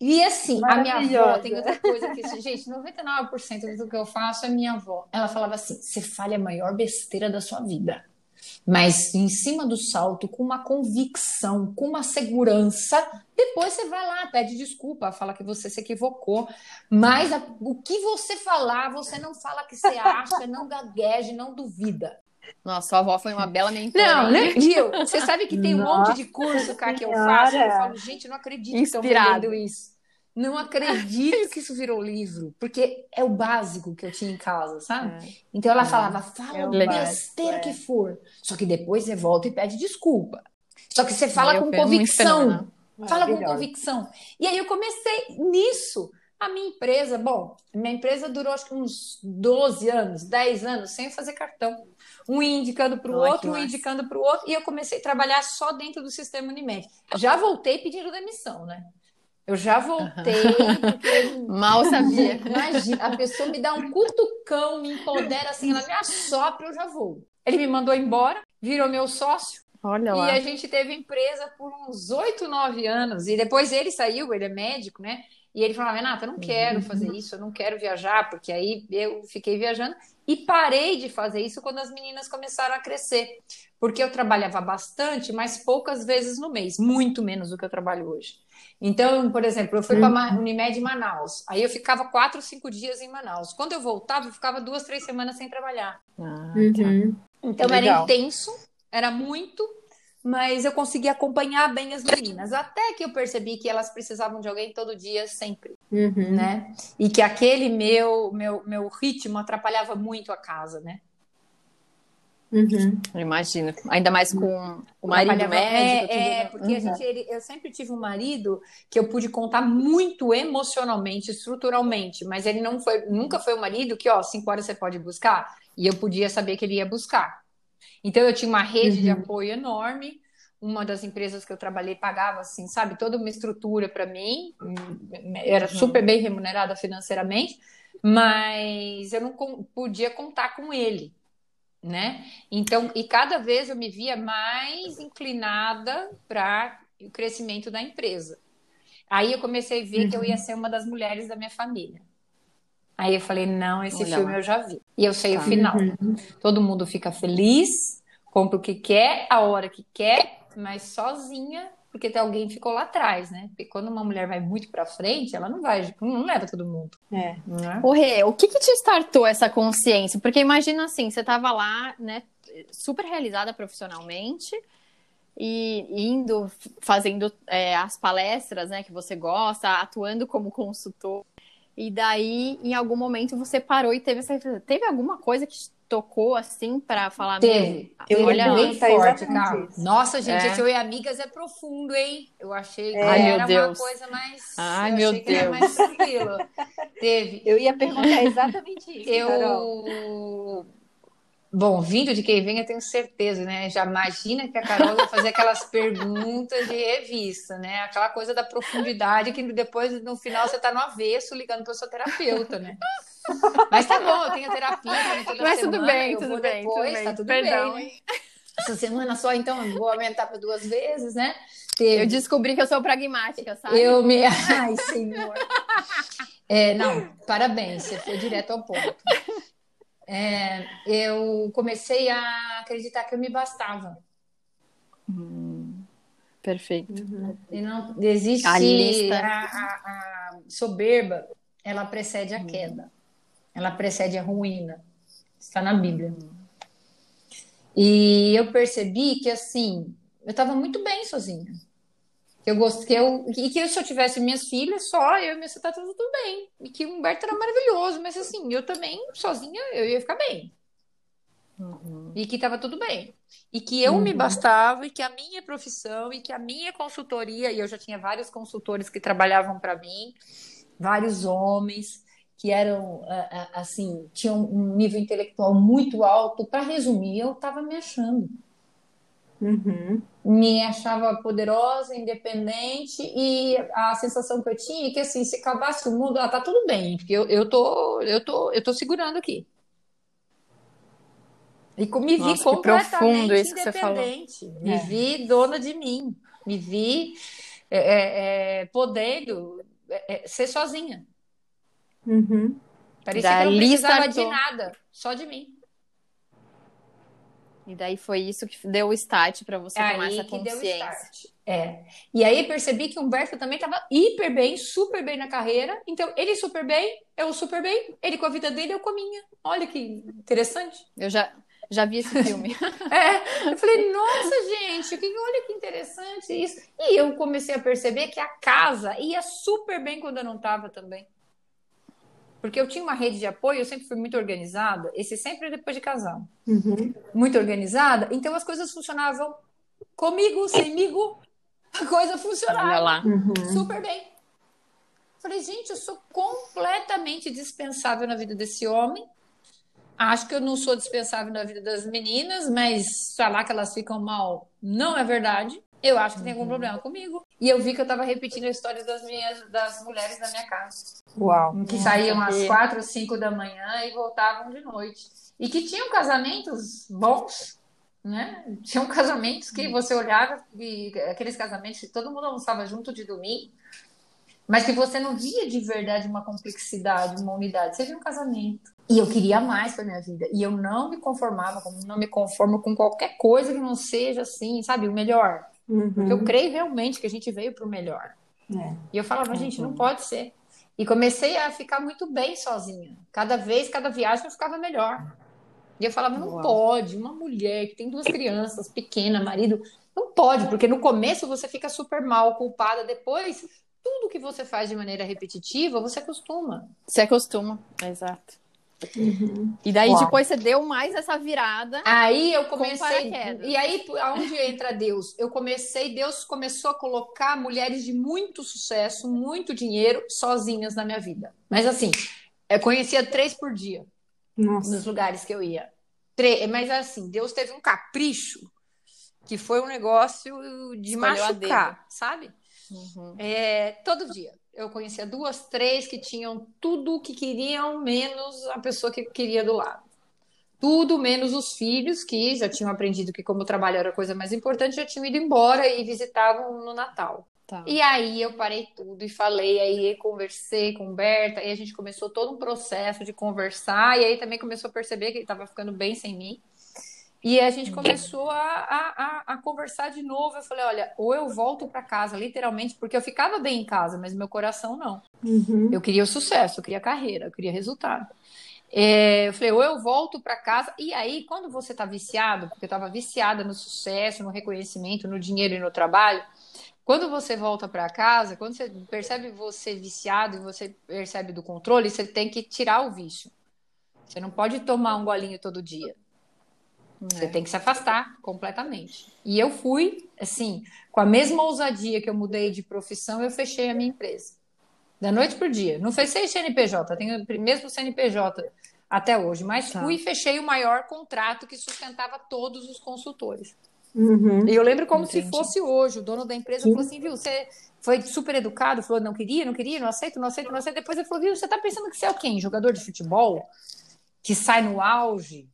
E assim, a minha avó tem outra coisa que, gente, 99% do que eu faço é minha avó. Ela falava assim: você falha a maior besteira da sua vida. Mas em cima do salto, com uma convicção, com uma segurança, depois você vai lá, pede desculpa, fala que você se equivocou. Mas a- o que você falar, você não fala que você acha, não gagueje, não duvida. Nossa, sua avó foi uma bela mentora. Não, hein? né, Gil? Você sabe que tem um Nossa monte de curso cá que eu faço. Eu falo, gente, não acredito que estão Inspirado. vendendo isso. Não acredito que isso virou livro, porque é o básico que eu tinha em casa, sabe? Então ela falava, fala É o besteira básico, que for. Só que depois você volta e pede desculpa. Só que você fala com convicção. Fala com convicção. E aí eu comecei nisso. A minha empresa, bom, minha empresa durou acho que uns 12 anos, 10 anos, sem fazer cartão. Um ia indicando para o outro, um massa. indicando para o outro, e eu comecei a trabalhar só dentro do sistema Unimed. Já voltei pedindo demissão, né? Eu já voltei, porque Mal sabia. Imagina, a pessoa me dá um cutucão, me empodera assim, ela me assopra, eu já vou. Ele me mandou embora, virou meu sócio, Olha e lá. a gente teve empresa por uns oito, nove anos. E depois ele saiu, ele é médico, né? E ele falou: Renata, eu não quero fazer isso, eu não quero viajar, porque aí eu fiquei viajando. E parei de fazer isso quando as meninas começaram a crescer. Porque eu trabalhava bastante, mas poucas vezes no mês, muito menos do que eu trabalho hoje. Então, por exemplo, eu fui para a Unimed em Manaus. Aí eu ficava quatro, cinco dias em Manaus. Quando eu voltava, eu ficava duas, três semanas sem trabalhar. Ah, Uhum. Então Legal. era intenso, era muito, mas eu conseguia acompanhar bem as meninas. Até que eu percebi que elas precisavam de alguém todo dia, sempre, Uhum. né? E que aquele meu, meu, meu ritmo atrapalhava muito a casa, né? Uhum. eu imagino. Ainda mais com o marido médico. É, é, tudo- porque a Uhum. gente, ele- eu sempre tive um marido que eu pude contar muito emocionalmente, estruturalmente, mas ele não foi, nunca foi um marido que, ó, cinco horas você pode buscar, e eu podia saber que ele ia buscar. Então eu tinha uma rede de Uhum. apoio enorme. Uma das empresas que eu trabalhei pagava assim, sabe, toda uma estrutura para mim, era super bem remunerada financeiramente, mas eu não podia contar com ele, né? Então, e cada vez eu me via mais inclinada para o crescimento da empresa. Aí eu comecei a ver que eu ia ser uma das mulheres da minha família. Aí eu falei, não, esse Olha filme lá. eu já vi. E eu sei Tá. o final. Uhum. Todo mundo fica feliz, compra o que quer, a hora que quer, mas sozinha, porque tem alguém que ficou lá atrás, né? Porque quando uma mulher vai muito para frente, ela não vai, não leva todo mundo, É. né? O Rê, o que que te startou essa consciência? Porque imagina assim, você estava lá, né, super realizada profissionalmente e indo, fazendo é, as palestras, né, que você gosta, atuando como consultor. E daí, em algum momento, você parou e teve essa. Teve alguma coisa que tocou assim para falar? Teve. meu, Eu olha, bem forte, exatamente cara. isso. Nossa, gente, É. esse Oi Amigas é profundo, hein? Eu achei que Ai, meu era Deus. uma coisa mais. Ai, eu meu achei que era Deus. mais tranquilo. Teve. Eu ia perguntar exatamente isso, Carol. Eu. Bom, vindo de quem vem, eu tenho certeza, né? Já imagina que a Carol vai fazer aquelas perguntas de revista, né? Aquela coisa da profundidade que depois, no final, você tá no avesso ligando para o seu terapeuta, né? Mas tá bom, eu tenho terapia Mas tudo semana, bem, tudo bem, depois, tudo bem. tá tudo Perdão, bem, né? Essa semana só, então, eu vou aumentar para duas vezes, né? Eu descobri que eu sou pragmática, sabe? Eu me. Ai, senhor. É, não, parabéns, você foi direto ao ponto. É, eu comecei a acreditar que eu me bastava. Hum, perfeito. Uhum. E não existe A lista. a, a- a soberba, ela precede a queda, ela precede a ruína. Está na Bíblia. E eu percebi que assim, eu estava muito bem sozinha. Eu gosto, que eu, e que se eu tivesse minhas filhas, só eu e minha tá tudo bem. E que o Humberto era maravilhoso, mas assim, eu também, sozinha, eu ia ficar bem. E que estava tudo bem. E que eu me bastava, e que a minha profissão, e que a minha consultoria, e eu já tinha vários consultores que trabalhavam para mim, vários homens que eram, assim, tinham um nível intelectual muito alto. Para resumir, eu estava me achando. Uhum. Me achava poderosa, independente, e a sensação que eu tinha é que, assim, se acabasse o mundo, ah, tá tudo bem, porque eu, eu tô, eu tô, eu tô segurando aqui. E me vi Nossa, completamente profundo isso que você falou. independente. Me É. vi dona de mim. Me vi é, é, é, podendo é, é, ser sozinha. Uhum. Parecia Da que não lista precisava de toda. nada, só de mim. E daí foi isso que deu o start para você tomar aí essa que deu o consciência. start. É. E aí percebi que o Humberto também estava hiper bem, super bem na carreira. Então, ele super bem, eu super bem. Ele com a vida dele, eu com a minha. Olha que interessante. Eu já, já vi esse filme. É, eu falei, nossa, gente, que, olha que interessante isso. E eu comecei a perceber que a casa ia super bem quando eu não estava também. Porque eu tinha uma rede de apoio, eu sempre fui muito organizada. Esse sempre depois de casar. Uhum. Muito organizada. Então as coisas funcionavam comigo, semigo. A coisa funcionava lá. Uhum. super bem. Falei, gente, eu sou completamente dispensável na vida desse homem. Acho que eu não sou dispensável na vida das meninas, mas falar que elas ficam mal não é verdade. Eu acho que tem algum problema comigo. E eu vi que eu estava repetindo a história das minhas das mulheres da minha casa, Uau. que saíam às quatro ou cinco da manhã e voltavam de noite. E que tinham casamentos bons, né? Tinham casamentos que você olhava e aqueles casamentos que todo mundo almoçava junto de domingo, mas que você não via de verdade uma complexidade, uma unidade. Você via um casamento. E eu queria mais para minha vida. E eu não me conformava, como não me conformo com qualquer coisa que não seja assim, sabe, o melhor. Porque eu Uhum. creio realmente que a gente veio para o melhor. É. E eu falava, gente, não pode ser. E comecei a ficar muito bem sozinha. Cada vez, cada viagem eu ficava melhor. E eu falava, não Uau. pode, uma mulher que tem duas crianças pequenas, marido, não pode, porque no começo você fica super mal, culpada, depois tudo que você faz de maneira repetitiva, você acostuma. Você acostuma. Exato. Uhum. E daí Uau. depois você deu mais essa virada. Aí eu comecei. paraquedas. E aí, aonde entra Deus? Eu comecei, Deus começou a colocar mulheres de muito sucesso, muito dinheiro, sozinhas na minha vida. Mas assim, eu conhecia três por dia Nossa. nos lugares que eu ia. Tre- Mas assim, Deus teve um capricho que foi um negócio de Escolheu machucar, sabe? Uhum. É, todo dia. Eu conhecia duas, três que tinham tudo o que queriam, menos a pessoa que queria do lado. Tudo menos os filhos, que já tinham aprendido que, como o trabalho era a coisa mais importante, já tinham ido embora e visitavam no Natal. Tá. E aí eu parei tudo e falei, aí conversei com Berta, e a gente começou todo um processo de conversar, e aí também começou a perceber que ele estava ficando bem sem mim. E a gente começou a, a, a, conversar de novo. Eu falei, olha, ou eu volto para casa, literalmente, porque eu ficava bem em casa, mas meu coração não. Uhum. Eu queria o sucesso, eu queria carreira, eu queria resultado. É, eu falei, ou eu volto para casa. E aí, quando você está viciado, porque eu estava viciada no sucesso, no reconhecimento, no dinheiro e no trabalho, quando você volta para casa, quando você percebe você viciado e você percebe do controle, você tem que tirar o vício. Você não pode tomar um golinho todo dia. Você É. tem que se afastar completamente. E eu fui, assim, com a mesma ousadia que eu mudei de profissão, eu fechei a minha empresa. Da noite pro dia. Não fechei CNPJ, tenho o mesmo CNPJ até hoje, mas Tá. fui e fechei o maior contrato que sustentava todos os consultores. Uhum. E eu lembro como se Entendi. fosse hoje. O dono da empresa Sim. falou assim, viu, você foi super educado, falou, não queria, não queria, não aceito, não aceito, não aceito. Depois ele falou, viu, você tá pensando que você é o quem? Jogador de futebol? Que sai no auge?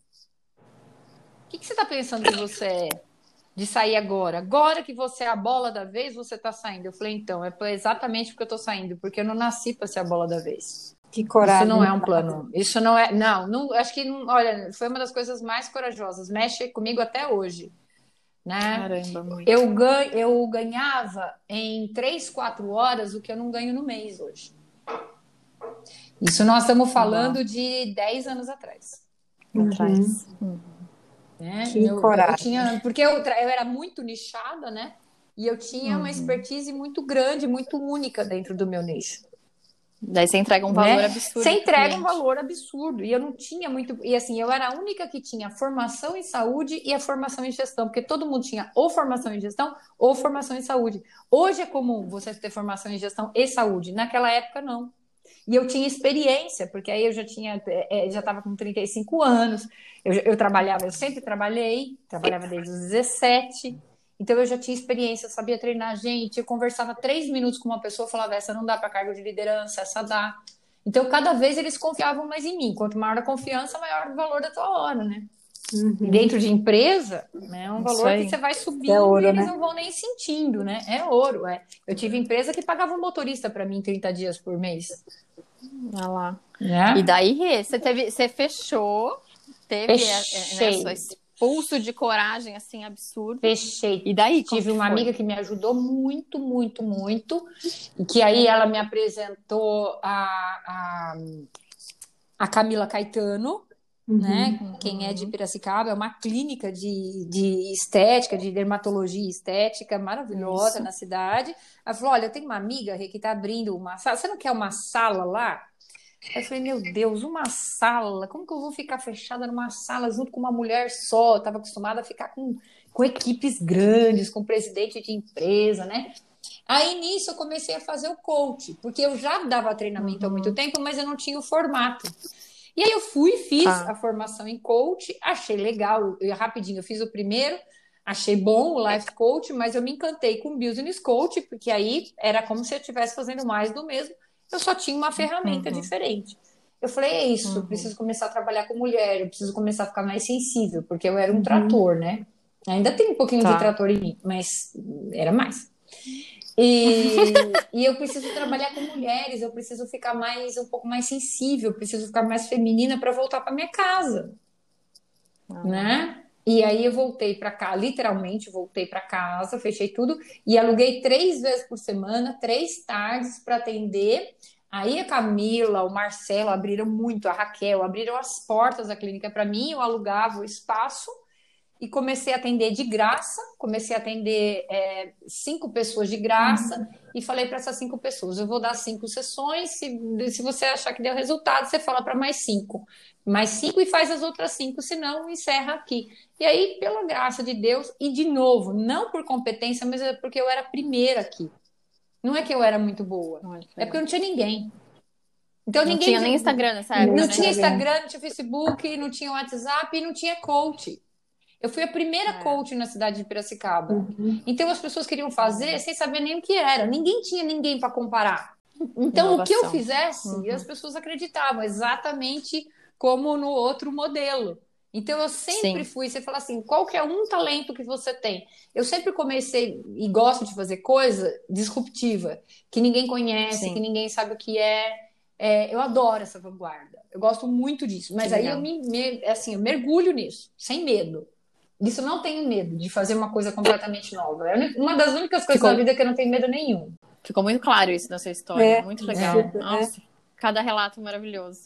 O que, que você tá pensando que você é? de sair agora. Agora que você é a bola da vez, você está saindo. Eu falei, então, é exatamente porque eu estou saindo, porque eu não nasci para ser a bola da vez. Que coragem. Isso não é um plano. Isso não é. Não, não acho que, não, olha, foi uma das coisas mais corajosas. Mexe comigo até hoje. Né? Caramba, muito. Eu, ganho, eu ganhava em três, quatro horas o que eu não ganho no mês hoje. Isso nós estamos falando de 10 anos atrás. Atrás. Uhum. Né? Que eu, coragem. eu tinha, porque eu, eu era muito nichada, né? E eu tinha uma expertise muito grande, muito única dentro do meu nicho. Daí você entrega um valor né? absurdo. Você entrega um valor absurdo. E eu não tinha muito. E assim, eu era a única que tinha formação em saúde e a formação em gestão, porque todo mundo tinha ou formação em gestão ou formação em saúde. Hoje é comum você ter formação em gestão e saúde. Naquela época, não. E eu tinha experiência, porque aí eu já tinha, eh, já estava com 35 anos, eu, eu trabalhava, eu sempre trabalhei, trabalhava desde os 17, então eu já tinha experiência, sabia treinar gente, eu conversava três minutos com uma pessoa, falava, essa não dá para cargo de liderança, essa dá. Então, cada vez eles confiavam mais em mim. Quanto maior a confiança, maior o valor da tua hora, né? E dentro de empresa, né, é um valor que você vai subindo É ouro, e eles né? não vão nem sentindo, né? É ouro, é. Eu tive empresa que pagava um motorista para mim 30 dias por mês. Olha lá. Né? E daí, você, teve, você fechou, teve Fechei. é, né, esse pulso de coragem assim absurdo. Fechei. E daí, Tive uma foi? amiga que me ajudou muito, muito, muito. E que aí ela me apresentou a, a, a Camila Caetano, né? Quem é de Piracicaba, é uma clínica de, de estética, de dermatologia estética maravilhosa Isso. na cidade. Ela falou: Olha, eu tenho uma amiga Rê, que está abrindo uma sala. Você não quer uma sala lá? Aí Eu falei, meu Deus, uma sala? Como que eu vou ficar fechada numa sala junto com uma mulher só? Eu estava acostumada a ficar com, com equipes grandes, com presidente de empresa, né? Aí nisso eu comecei a fazer o coach, porque eu já dava treinamento há muito tempo, mas eu não tinha o formato. E aí eu fui, fiz Tá. a formação em coach, achei legal, eu, rapidinho, eu fiz o primeiro, achei bom o life coach, mas eu me encantei com o business coach, porque aí era como se eu estivesse fazendo mais do mesmo, eu só tinha uma ferramenta Uhum. diferente. Eu falei, é isso, Uhum. preciso começar a trabalhar com mulher, eu preciso começar a ficar mais sensível, porque eu era um trator, né? Ainda tem um pouquinho Tá. de trator em mim, mas era mais. E, e eu preciso trabalhar com mulheres, eu preciso ficar mais um pouco mais sensível, eu preciso ficar mais feminina para voltar para minha casa, Ah. né? E aí eu voltei para cá, literalmente voltei para casa, fechei tudo e aluguei três vezes por semana, três tardes para atender. Aí a Camila, o Marcelo abriram muito, a Raquel abriram as portas da clínica para mim, eu alugava o espaço e comecei a atender de graça. Comecei a atender é, cinco pessoas de graça e falei para essas cinco pessoas: eu vou dar cinco sessões. Se, se você achar que deu resultado, você fala para mais cinco. Mais cinco e faz as outras cinco, senão encerra aqui. E aí, pela graça de Deus, e de novo, não por competência, mas é porque eu era a primeira aqui. Não é que eu era muito boa, que é porque eu não tinha ninguém. Então Não ninguém tinha nem Instagram nessa época, não né? tinha Instagram, não tinha Facebook, não tinha WhatsApp e não tinha coach. Eu fui a primeira É. coach na cidade de Piracicaba. Uhum. Então as pessoas queriam fazer sem saber nem o que era. Ninguém tinha ninguém para comparar. Então o que eu Inovação. fizesse, Uhum. as pessoas acreditavam, exatamente como no outro modelo. Então eu sempre Sim. fui, você fala assim, qual que é um talento que você tem? Eu sempre comecei e gosto de fazer coisa disruptiva, que ninguém conhece, Sim. que ninguém sabe o que é. É, eu adoro essa vanguarda. Eu gosto muito disso. Mas Que aí legal. eu me, me- assim, eu mergulho nisso, sem medo. Isso não tenho medo de fazer uma coisa completamente nova. É uma das únicas coisas Ficou- da vida que eu não tenho medo nenhum. Ficou muito claro isso na sua história. É. Muito legal. É. Nossa, cada relato maravilhoso.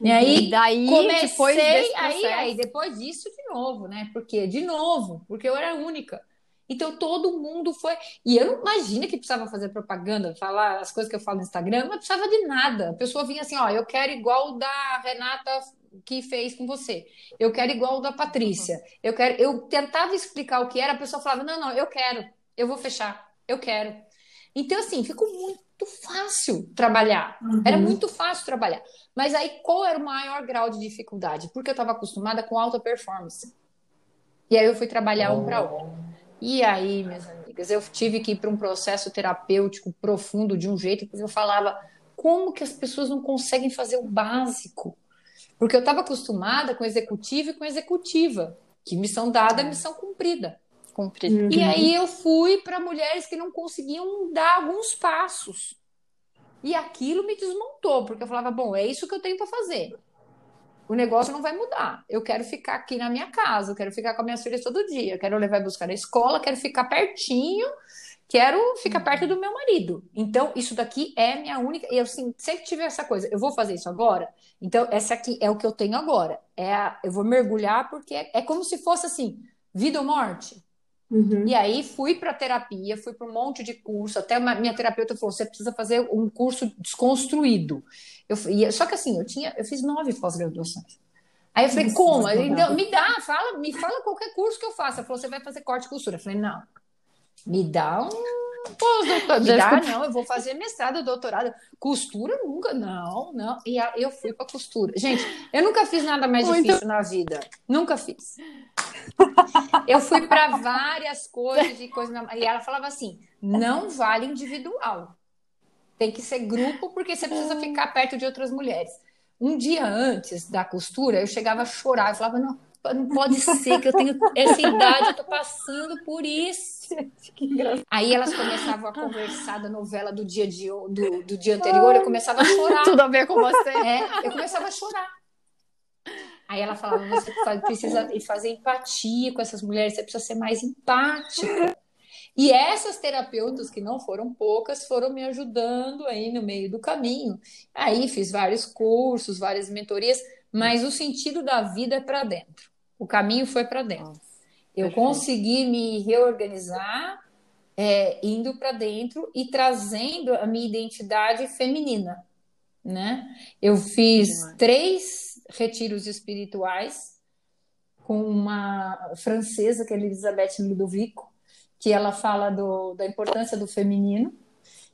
E aí E daí, comecei, depois desse aí, processo- aí depois disso de novo, né? Porque de novo, porque eu era a única. Então todo mundo foi. E eu não imagino que precisava fazer propaganda, falar as coisas que eu falo no Instagram, não precisava de nada. A pessoa vinha assim, ó, eu quero igual o da Renata que fez com você. Eu quero igual o da Patrícia. Eu quero. Eu tentava explicar o que era, a pessoa falava, não, não, eu quero, eu vou fechar, eu quero. Então, assim, ficou muito fácil trabalhar. Era muito fácil trabalhar. Mas aí, qual era o maior grau de dificuldade? Porque eu estava acostumada com alta performance. E aí eu fui trabalhar um para um. E aí, minhas amigas, eu tive que ir para um processo terapêutico profundo de um jeito que eu falava, como que as pessoas não conseguem fazer o básico? Porque eu estava acostumada com executivo e com executiva, que missão dada é missão cumprida. cumprir. Uhum. E aí eu fui para mulheres que não conseguiam dar alguns passos. E aquilo me desmontou, porque eu falava, bom, é isso que eu tenho para fazer. O negócio não vai mudar. Eu quero ficar aqui na minha casa, eu quero ficar com minhas filhas todo dia, eu quero levar e buscar na escola, quero ficar pertinho, quero ficar uhum. perto do meu marido. Então, isso daqui é minha única. Eu assim, sempre tive essa coisa, eu vou fazer isso agora. Então, essa aqui é o que eu tenho agora. É a... Eu vou mergulhar porque é, é como se fosse assim, vida ou morte. Uhum. E aí fui para terapia, fui para um monte de curso. Até uma, minha terapeuta falou: você precisa fazer um curso desconstruído. Eu, e, só que assim, eu tinha, eu fiz nove pós-graduações. Aí eu falei, como? Então, me dá, fala, me fala qualquer curso que eu faça. Ela falou, você vai fazer corte e costura. Eu falei, não, me dá um. Me dá, não, eu vou fazer mestrado, doutorado. Costura nunca, não, não. E eu fui para costura. Gente, eu nunca fiz nada mais Muito... difícil na vida. Nunca fiz. Eu fui para várias coisas de coisas. E ela falava assim: não vale individual. Tem que ser grupo, porque você precisa ficar perto de outras mulheres. Um dia antes da costura, eu chegava a chorar. Eu falava: não, não pode ser que eu tenho essa idade, eu tô passando por isso. Aí elas começavam a conversar da novela do dia, de, do, do dia anterior, eu começava a chorar. Tudo a ver com você. É, eu começava a chorar. Aí ela falava: você precisa fazer empatia com essas mulheres, você precisa ser mais empática. E essas terapeutas, que não foram poucas, foram me ajudando aí no meio do caminho. Aí fiz vários cursos, várias mentorias, mas o sentido da vida é para dentro. O caminho foi para dentro. Eu consegui me reorganizar é, indo para dentro e trazendo a minha identidade feminina, né? Eu fiz três retiros espirituais com uma francesa que é Elizabeth Ludovico, que ela fala do, da importância do feminino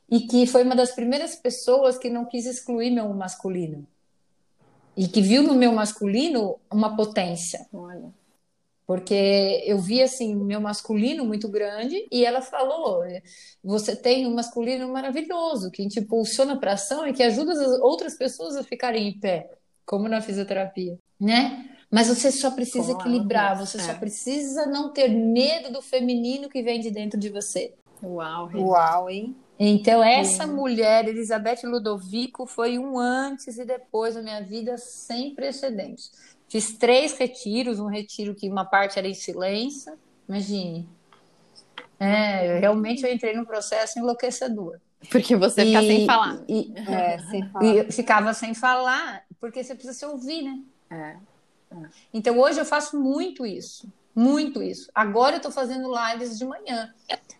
e que foi uma das primeiras pessoas que não quis excluir meu masculino e que viu no meu masculino uma potência. Olha. Porque eu vi assim meu masculino muito grande e ela falou: você tem um masculino maravilhoso que te impulsiona para ação e que ajuda as outras pessoas a ficarem em pé, como na fisioterapia, né? Mas você só precisa equilibrar, você é. só precisa não ter medo do feminino que vem de dentro de você. Uau, Uau, hein? Então, essa mulher, Elizabeth Ludovico, foi um antes e depois da minha vida sem precedentes. Fiz três retiros, um retiro que uma parte era em silêncio, imagine. É, realmente eu entrei num processo enlouquecedor. Porque você fica sem falar. E, é, sem falar. E ficava sem falar, porque você precisa se ouvir, né? É. é. Então hoje eu faço muito isso. Muito isso. Agora eu estou fazendo lives de manhã.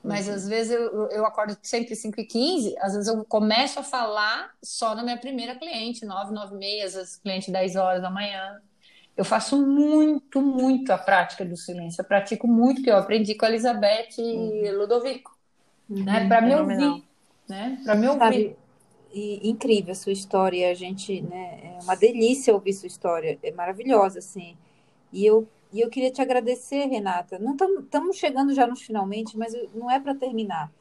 Mas uhum. às vezes eu, eu acordo sempre 5 e 15, às vezes eu começo a falar só na minha primeira cliente, 9, 9 e meia, às vezes cliente 10 horas da manhã. Eu faço muito, muito a prática do silêncio. Eu pratico muito, que eu aprendi com a Elizabeth uhum. Ludovico. Uhum, né? Para me ouvir. Né? Para me ouvir. E, incrível a sua história. A gente, né? É uma delícia ouvir sua história. É maravilhosa, assim. E eu e eu queria te agradecer, Renata. Não estamos chegando já nos finalmente, mas não é para terminar.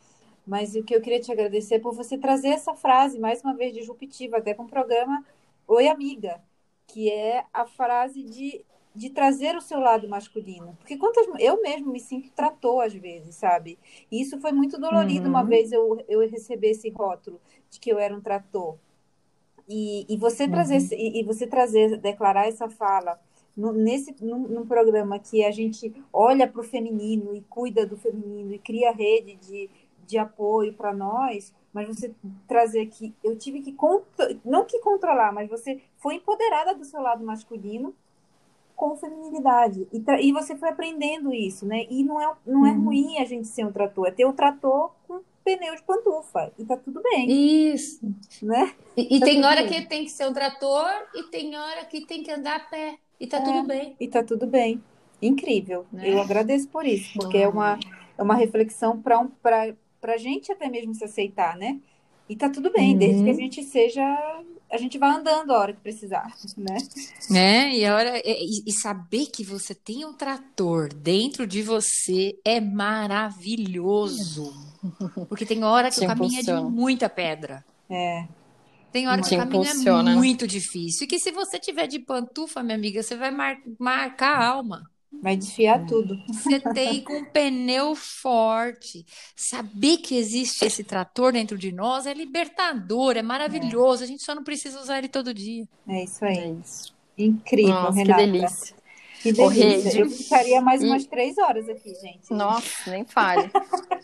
Mas o que eu queria te agradecer é por você trazer essa frase, mais uma vez, disruptiva, até com o programa Oi Amiga, que é a frase de, de trazer o seu lado masculino. Porque quantas eu mesmo me sinto tratou às vezes, sabe? E isso foi muito dolorido uhum. uma vez eu, eu receber esse rótulo de que eu era um trator. E, e você uhum. trazer e, e você trazer, declarar essa fala no, nesse num, num, programa que a gente olha para o feminino e cuida do feminino e cria rede de, de apoio para nós, mas você trazer que eu tive que não que controlar, mas você foi empoderada do seu lado masculino com feminilidade e, e você foi aprendendo isso, né? E não é não é uhum. ruim a gente ser um trator, é ter um trator com pneu de pantufa e tá tudo bem. Isso, né? E, e tá tem hora bem. que tem que ser um trator e tem hora que tem que andar a pé. E tá é, tudo bem. E tá tudo bem. Incrível. Né? Eu agradeço por isso, porque é uma, é uma reflexão para um, a gente até mesmo se aceitar, né? E tá tudo bem, uhum. desde que a gente seja. A gente vai andando a hora que precisar, né? É, e, a hora, e, e saber que você tem um trator dentro de você é maravilhoso. Porque tem hora que o caminho é de muita pedra. É. Tem hora que o caminho é muito difícil. E que se você tiver de pantufa, minha amiga, você vai mar marcar a alma. Vai desfiar é. tudo. Você tem com um pneu forte. Saber que existe esse trator dentro de nós é libertador, é maravilhoso. É. A gente só não precisa usar ele todo dia. É isso aí. É isso. Incrível, Nossa, Renata. Que delícia. Que delícia. Eu ficaria mais e... umas três horas aqui, gente. Nossa, nem fale.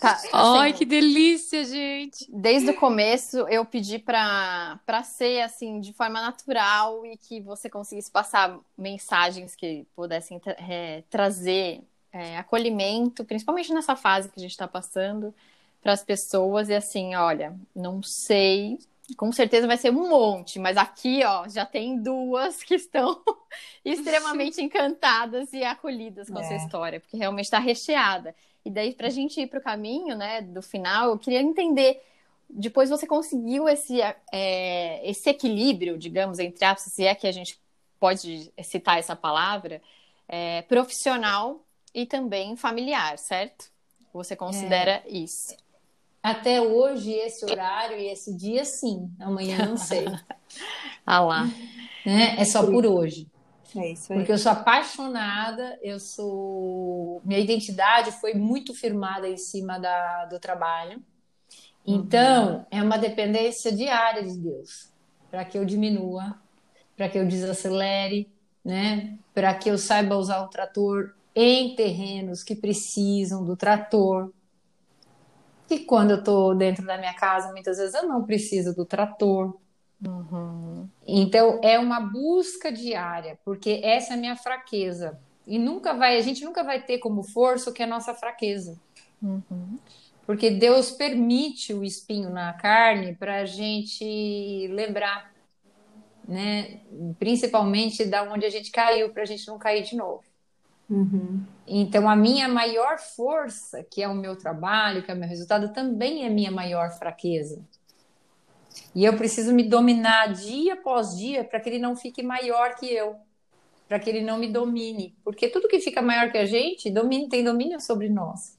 Tá, assim, Ai, que delícia, gente. Desde o começo, eu pedi para ser assim, de forma natural e que você conseguisse passar mensagens que pudessem é, trazer é, acolhimento, principalmente nessa fase que a gente está passando, para as pessoas. E assim, olha, não sei com certeza vai ser um monte, mas aqui, ó, já tem duas que estão extremamente encantadas e acolhidas com é. essa história, porque realmente está recheada. E daí, para a gente ir para o caminho, né, do final, eu queria entender. Depois você conseguiu esse, é, esse equilíbrio, digamos, entre aspas, se é que a gente pode citar essa palavra, é, profissional e também familiar, certo? Você considera é. isso? Até hoje, esse horário e esse dia, sim. Amanhã não sei. ah lá. Né? É só por hoje. É isso aí. Porque eu sou apaixonada, eu sou. Minha identidade foi muito firmada em cima da, do trabalho. Então, uhum. é uma dependência diária de Deus para que eu diminua, para que eu desacelere, né? Para que eu saiba usar o trator em terrenos que precisam do trator, que quando eu estou dentro da minha casa, muitas vezes eu não preciso do trator. Uhum. Então é uma busca diária, porque essa é a minha fraqueza. E nunca vai, a gente nunca vai ter como força o que é a nossa fraqueza. Uhum. Porque Deus permite o espinho na carne para a gente lembrar, né? Principalmente da onde a gente caiu, para a gente não cair de novo. Uhum. Então, a minha maior força, que é o meu trabalho, que é o meu resultado, também é minha maior fraqueza. E eu preciso me dominar dia após dia para que ele não fique maior que eu, para que ele não me domine. Porque tudo que fica maior que a gente domina, tem domínio sobre nós.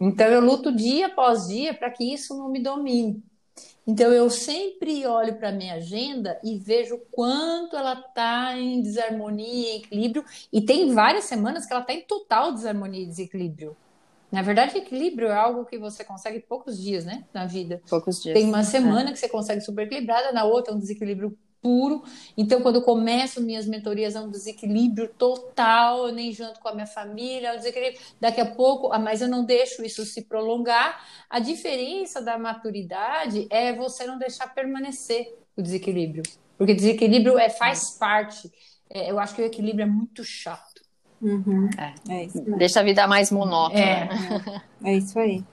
Então, eu luto dia após dia para que isso não me domine. Então eu sempre olho para a minha agenda e vejo quanto ela está em desarmonia, em equilíbrio, e tem várias semanas que ela está em total desarmonia e desequilíbrio. Na verdade, equilíbrio é algo que você consegue poucos dias, né, na vida. Poucos dias. Tem uma semana é. que você consegue super equilibrada, na outra um desequilíbrio puro. Então, quando eu começo minhas mentorias, é um desequilíbrio total, eu nem janto com a minha família, é um desequilíbrio. Daqui a pouco, ah, mas eu não deixo isso se prolongar. A diferença da maturidade é você não deixar permanecer o desequilíbrio. Porque desequilíbrio é, faz parte. É, eu acho que o equilíbrio é muito chato. Uhum. É. é isso Deixa a vida mais monótona. É, é isso aí.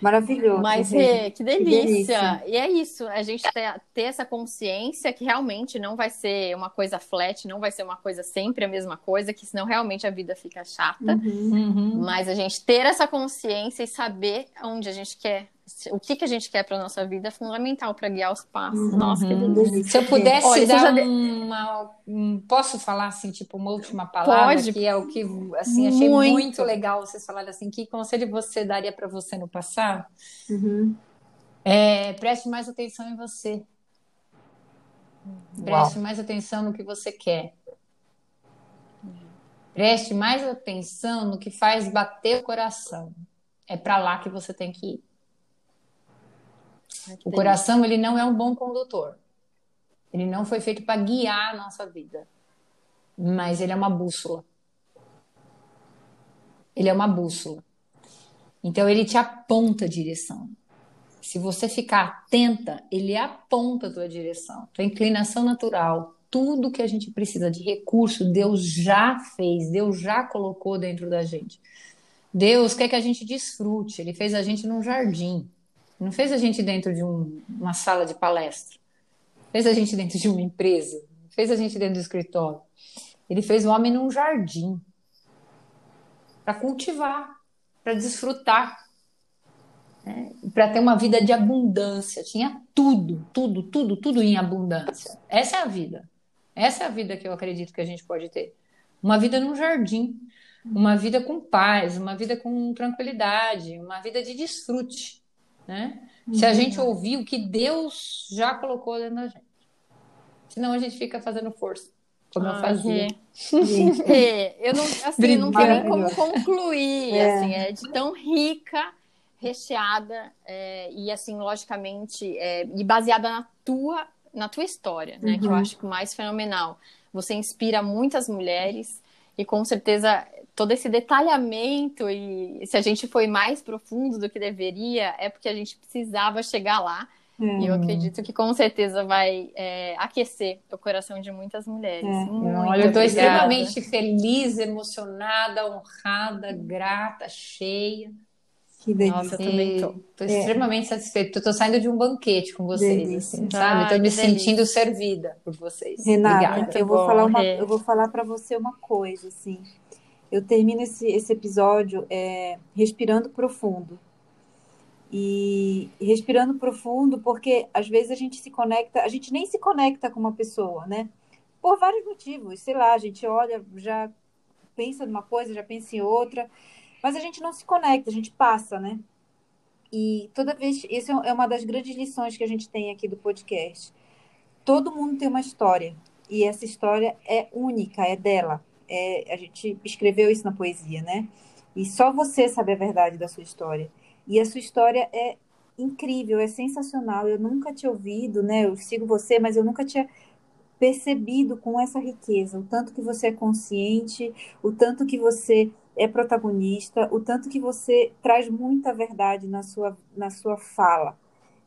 Maravilhoso. Mas, Rê, que, delícia. que delícia. E é isso, a gente ter, ter, essa consciência que realmente não vai ser uma coisa flat, não vai ser uma coisa sempre a mesma coisa, que senão realmente a vida fica chata. Uhum. uhum. Mas a gente ter essa consciência e saber onde a gente quer o que, que a gente quer para nossa vida é fundamental para guiar os passos. Uhum. Nossa, que delícia. Se eu pudesse Olha, dar já... uma, um, posso falar assim, tipo uma última palavra Pode. que é o que assim achei muito, muito legal vocês falarem assim, que conselho você daria para você no passado? Uhum. É, preste mais atenção em você. Preste Uau. mais atenção no que você quer. Preste mais atenção no que faz bater o coração. É para lá que você tem que ir. O coração ele não é um bom condutor. Ele não foi feito para guiar a nossa vida, mas ele é uma bússola. Ele é uma bússola. Então ele te aponta a direção. Se você ficar atenta, ele aponta a tua direção, tua inclinação natural, tudo que a gente precisa de recurso, Deus já fez, Deus já colocou dentro da gente. Deus quer que a gente desfrute, ele fez a gente num jardim. Não fez a gente dentro de um, uma sala de palestra. Fez a gente dentro de uma empresa. Fez a gente dentro do escritório. Ele fez o homem num jardim para cultivar, para desfrutar, né? para ter uma vida de abundância. Tinha tudo, tudo, tudo, tudo em abundância. Essa é a vida. Essa é a vida que eu acredito que a gente pode ter. Uma vida num jardim, uma vida com paz, uma vida com tranquilidade, uma vida de desfrute né? Uhum. Se a gente ouvir o que Deus já colocou dentro da gente. Senão a gente fica fazendo força. como ah, eu fazia. É, eu não, assim, não tem nem como concluir, é. assim, é de tão rica, recheada é, e assim, logicamente, é, e baseada na tua, na tua história, né? Uhum. Que eu uhum. acho que mais fenomenal. Você inspira muitas mulheres e com certeza todo esse detalhamento e se a gente foi mais profundo do que deveria é porque a gente precisava chegar lá Hum. E eu acredito que com certeza vai é, aquecer o coração de muitas mulheres. É. Olha, eu estou extremamente feliz, emocionada, honrada, grata, cheia. Que delícia. Nossa, eu também estou é. extremamente satisfeita. Estou saindo de um banquete com vocês, assim, sabe? Estou me sentindo servida por vocês. Renata, Obrigada. eu vou, bom, falar uma, eu vou falar para você uma coisa, assim. Eu termino esse, esse episódio é, respirando profundo e respirando profundo, porque às vezes a gente se conecta, a gente nem se conecta com uma pessoa, né? Por vários motivos, sei lá, a gente olha, já pensa numa coisa, já pensa em outra, mas a gente não se conecta, a gente passa, né? E toda vez, isso é uma das grandes lições que a gente tem aqui do podcast. Todo mundo tem uma história, e essa história é única, é dela. É, a gente escreveu isso na poesia, né? E só você sabe a verdade da sua história. E a sua história é incrível, é sensacional. Eu nunca tinha ouvido, né? Eu sigo você, mas eu nunca tinha percebido com essa riqueza, o tanto que você é consciente, o tanto que você é protagonista, o tanto que você traz muita verdade na sua, na sua fala.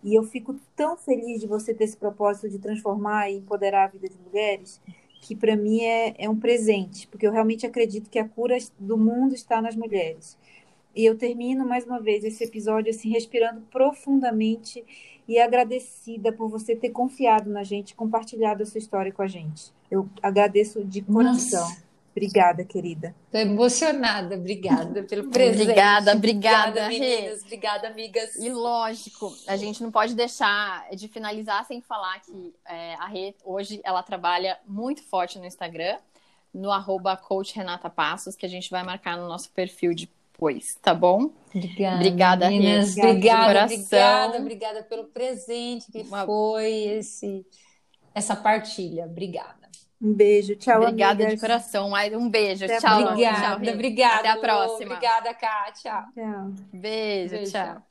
E eu fico tão feliz de você ter esse propósito de transformar e empoderar a vida de mulheres, que para mim é, é um presente, porque eu realmente acredito que a cura do mundo está nas mulheres. E eu termino mais uma vez esse episódio assim respirando profundamente e agradecida por você ter confiado na gente, compartilhado a sua história com a gente. Eu agradeço de coração. Nossa. Obrigada, querida. Estou emocionada. Obrigada pelo presente. Obrigada, obrigada, obrigada meninas. Obrigada, amigas. E lógico, a gente não pode deixar de finalizar sem falar que é, a Rê, hoje, ela trabalha muito forte no Instagram, no arroba coach Renata Passos, que a gente vai marcar no nosso perfil de depois, tá bom? Obrigada. Obrigada, meninas. Obrigada, obrigada, obrigada pelo presente que Uma... foi esse, essa partilha. Obrigada. Um beijo, tchau, Obrigada amigas. de coração. Um beijo, Até tchau. Obrigada, tchau, obrigada. Até a próxima. Obrigada, Kátia. Tchau. Beijo, beijo tchau. tchau.